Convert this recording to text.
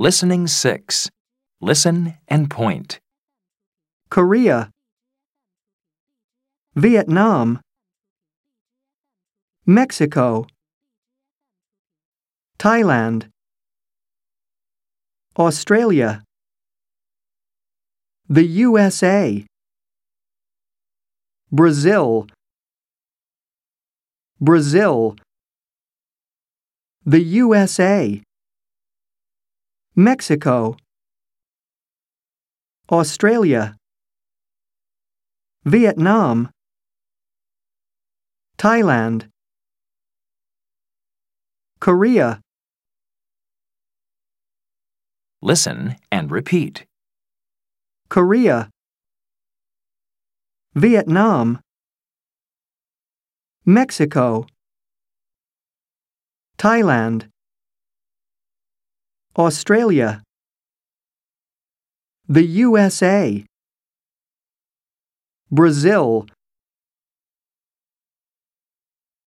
Listening 6. Listen and point. Korea, Vietnam, Mexico, Thailand, Australia, the USA, Brazil, Brazil, the USA, Mexico, Australia, Vietnam, Thailand, Korea, Listen and repeat. Korea, Vietnam, Mexico, Thailand, Australia, the USA, Brazil,